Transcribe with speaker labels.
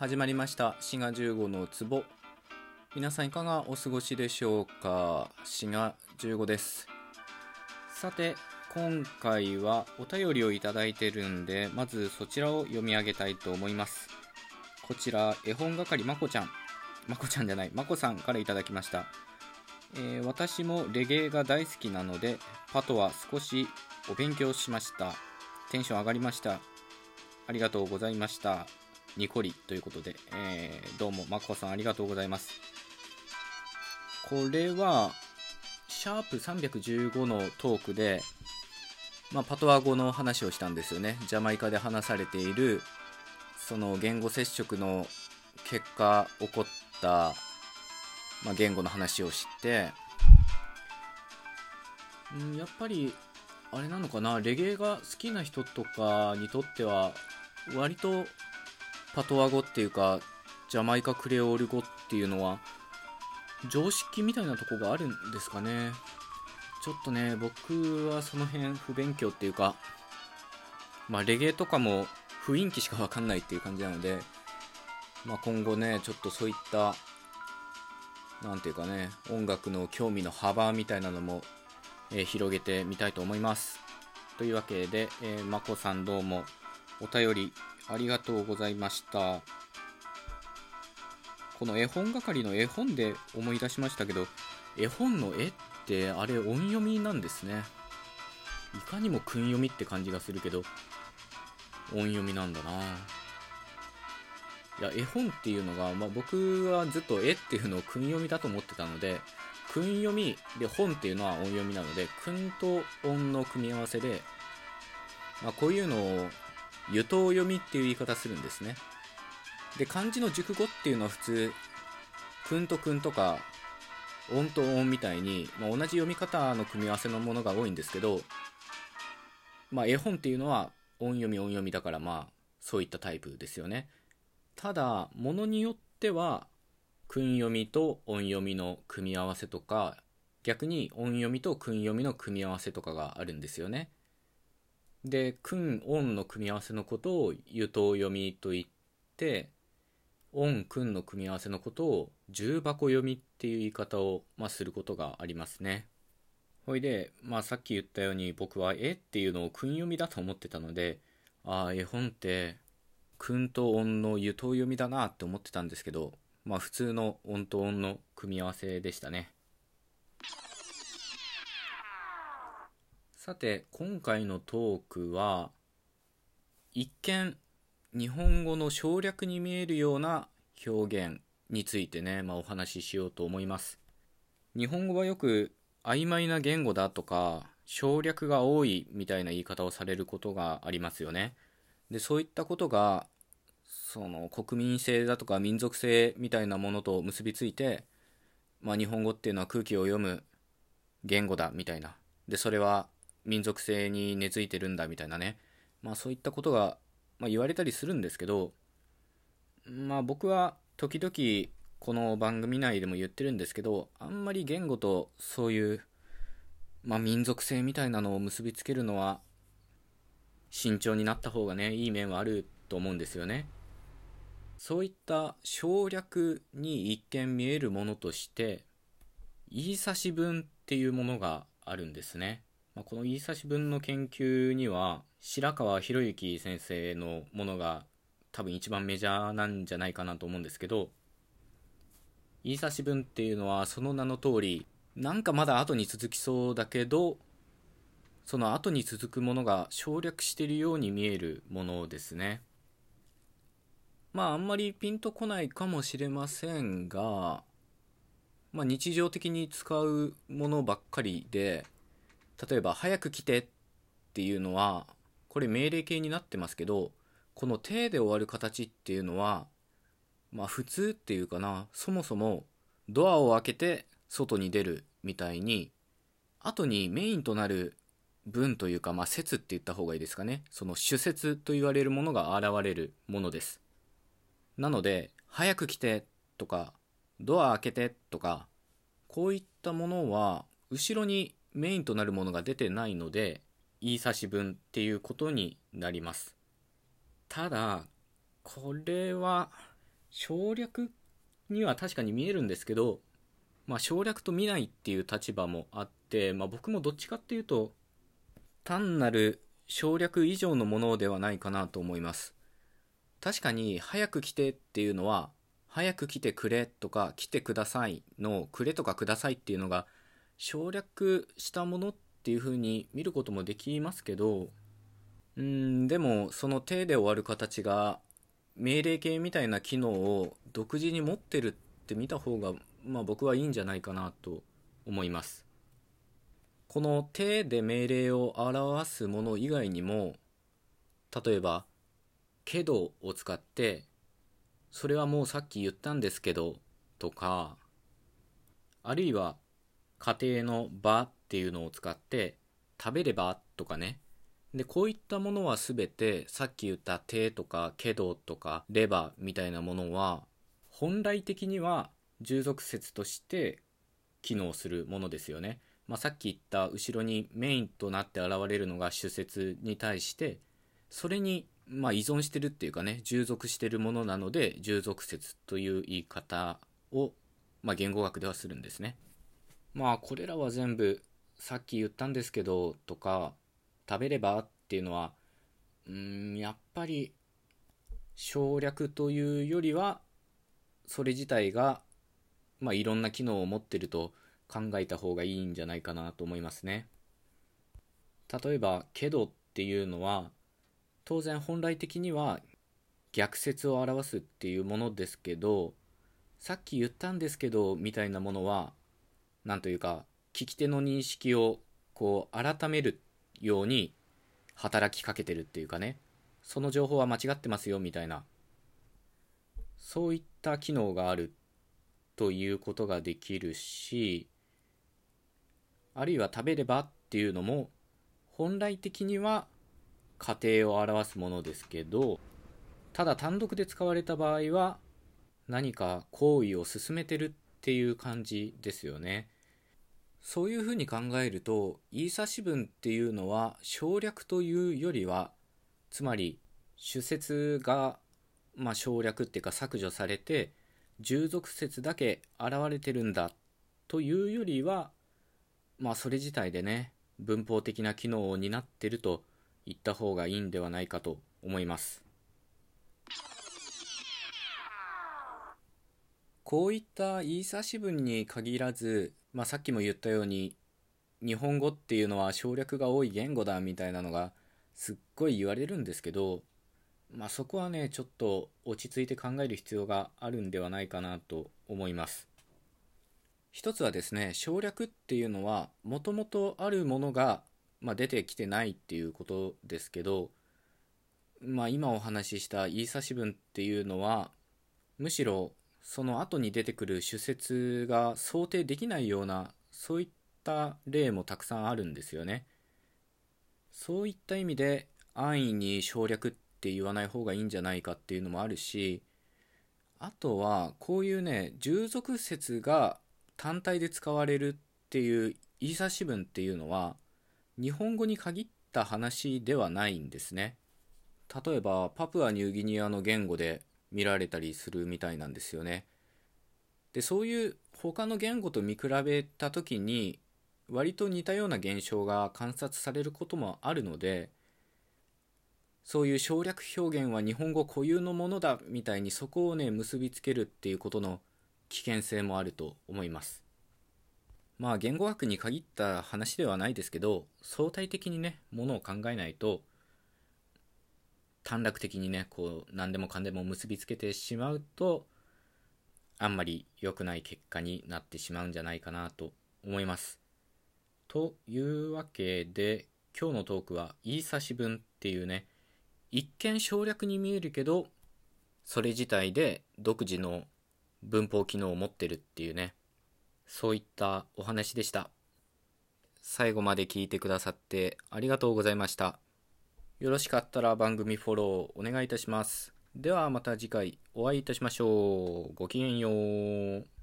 Speaker 1: 始まりました。滋賀15の壺。皆さんいかがお過ごしでしょうか？滋賀15です。さて今回はお便りをいただいてるんでまずそちらを読み上げたいと思います。こちら絵本係まこちゃん。まこちゃんじゃないまこさんからいただきました。えー、私もレゲエが大好きなのでパトは少しお勉強しました。テンション上がりました。ありがとうございました。ニコリということで、えー、どうもまこさんありがとうございます。これはシャープ315のトークで、まあ、パトワ語の話をしたんですよね。ジャマイカで話されているその言語接触の結果起こったまあ、言語の話を知ってんやっぱりあれなのかなレゲエが好きな人とかにとっては割とパトワ語っていうかジャマイカクレオール語っていうのは常識みたいなとこがあるんですかね。ちょっとね僕はその辺不勉強っていうかまあレゲエとかも雰囲気しかわかんないっていう感じなのでまあ今後ねちょっとそういった何ていうかね音楽の興味の幅みたいなのも、えー、広げてみたいと思います。というわけで、えー、まこさんどうもお便りありがとうございました。この絵本係の絵本で思い出しましたけど絵本の絵ってあれ音読みなんですね。いかにも訓読みって感じがするけど音読みなんだな。いや絵本っていうのが、まあ、僕はずっと絵っていうのを訓読みだと思ってたので訓読みで本っていうのは音読みなので訓と音の組み合わせで、まあ、こういうのを湯頭読みっていう言い方するんですね。で漢字の熟語っていうのは普通訓と訓とか音と音みたいに、まあ、同じ読み方の組み合わせのものが多いんですけど、まあ、絵本っていうのは音読み音読みだからまあそういったタイプですよね。ただものによっては訓読みと音読みの組み合わせとか逆に音読みと訓読みの組み合わせとかがあるんですよね。で訓音の組み合わせのことを湯頭読みと言って音訓の組み合わせのことを重箱読みっていう言い方を、まあ、することがありますねほいで、まあ、さっき言ったように僕は絵っていうのを訓読みだと思ってたのでああ絵本って訓と音の湯と読みだなって思ってたんですけど、まあ普通の音と音の組み合わせでしたね。さて、今回のトークは、一見日本語の省略に見えるような表現についてね、まあ、お話ししようと思います。日本語はよく曖昧な言語だとか省略が多いみたいな言い方をされることがありますよね。でそういったことがその国民性だとか民族性みたいなものと結びついて、まあ、日本語っていうのは空気を読む言語だみたいなでそれは民族性に根付いてるんだみたいなね、まあ、そういったことが、まあ、言われたりするんですけど、まあ、僕は時々この番組内でも言ってるんですけどあんまり言語とそういう、まあ、民族性みたいなのを結びつけるのは慎重になった方がねいい面はあると思うんですよね。そういった省略に一見見えるものとして言い差し文っていうものがあるんですね、まあ、この言い差し文の研究には白川博之先生のものが多分一番メジャーなんじゃないかなと思うんですけど言い差し文っていうのはその名の通りなんかまだ後に続きそうだけどその後に続くものが省略しているように見えるものですね。まああんまりピンとこないかもしれませんが、まあ、日常的に使うものばっかりで例えば「早く来て」っていうのはこれ命令形になってますけどこの「手」で終わる形っていうのはまあ普通っていうかなそもそもドアを開けて外に出るみたいに後にメインとなる文というか、まあ、説って言った方がいいですかね。その主説と言われるものが現れるものです。なので、早く来てとか、ドア開けてとか、こういったものは、後ろにメインとなるものが出てないので、言い差し文っていうことになります。ただ、これは、省略には確かに見えるんですけど、まあ、省略と見ないっていう立場もあって、まあ、僕もどっちかっていうと単なる省略以上のものではないかなと思います確かに早く来てっていうのは早く来てくれとか来てくださいのくれとかくださいっていうのが省略したものっていう風に見ることもできますけどうんでもその手で終わる形が命令形みたいな機能を独自に持ってるって見た方がまあ僕はいいんじゃないかなと思います。この手で命令を表すもの以外にも例えば「けど」を使って「それはもうさっき言ったんですけど」とかあるいは家庭の「場」っていうのを使って「食べれば」とかねでこういったものは全てさっき言った「手」とか「けど」とか「レバ」みたいなものは本来的には従属説として機能するものですよね。まあ、さっき言った後ろにメインとなって現れるのが主説に対してそれにまあ依存してるっていうかね従属してるものなので従属説という言い方を、まあ、言語学ではするんですね。まあこれらは全部さっき言ったんですけどとか食べればっていうのはうんやっぱり省略というよりはそれ自体がまあ、いろんな機能を持ってると考えた方がいいんじゃないかなと思いますね。例えば「けど」っていうのは当然本来的には逆説を表すっていうものですけどさっき言ったんですけどみたいなものは何というか聞き手の認識をこう改めるように働きかけてるっていうかね。その情報は間違ってますよみたいな。そういった機能があるということができるしあるいは食べればっていうのも本来的には家庭を表すものですけどただ単独で使われた場合は何か行為を進めてるっていう感じですよね。そういうふうに考えるとイーサ詞文っていうのは省略というよりはつまり主説がまあ省略っていうか削除されて従属説だけ現れてるんだというよりはまあそれ自体でね文法的な機能を担ってると言った方がいいんではないかと思います。こういったイーサ詞文に限らず、まあ、さっきも言ったように日本語っていうのは省略が多い言語だみたいなのがすっごい言われるんですけどまあ、そこはねちょっと落ち着いて考える必要があるんではないかなと思います。一つはですね省略っていうのはもともとあるものが、まあ、出てきてないっていうことですけど、まあ、今お話ししたイーサ詞文っていうのはむしろその後に出てくる主説が想定できないようなそういった例もたくさんあるんですよね。そういった意味で安易に省略って言わない方がいいんじゃないかっていうのもあるしあとはこういうね従属説が単体で使われるっていうイーサ詞文っていうのは日本語に限った話ではないんですね。例えばパプアニューギニアの言語で見られたりするみたいなんですよね。でそういう他の言語と見比べた時に割と似たような現象が観察されることもあるのでそういう省略表現は日本語固有のものだみたいにそこをね結びつけるっていうことの危険性もあると思います。まあ言語学に限った話ではないですけど相対的にねものを考えないと短絡的にねこう何でもかんでも結びつけてしまうとあんまり良くない結果になってしまうんじゃないかなと思います。というわけで今日のトークは「言い差し文」っていうね一見省略に見えるけどそれ自体で独自の文法機能を持ってるっていうねそういったお話でした。最後まで聞いてくださってありがとうございました。よろしかったら番組フォローお願いいたします。ではまた次回お会いいたしましょう。ごきげんよう。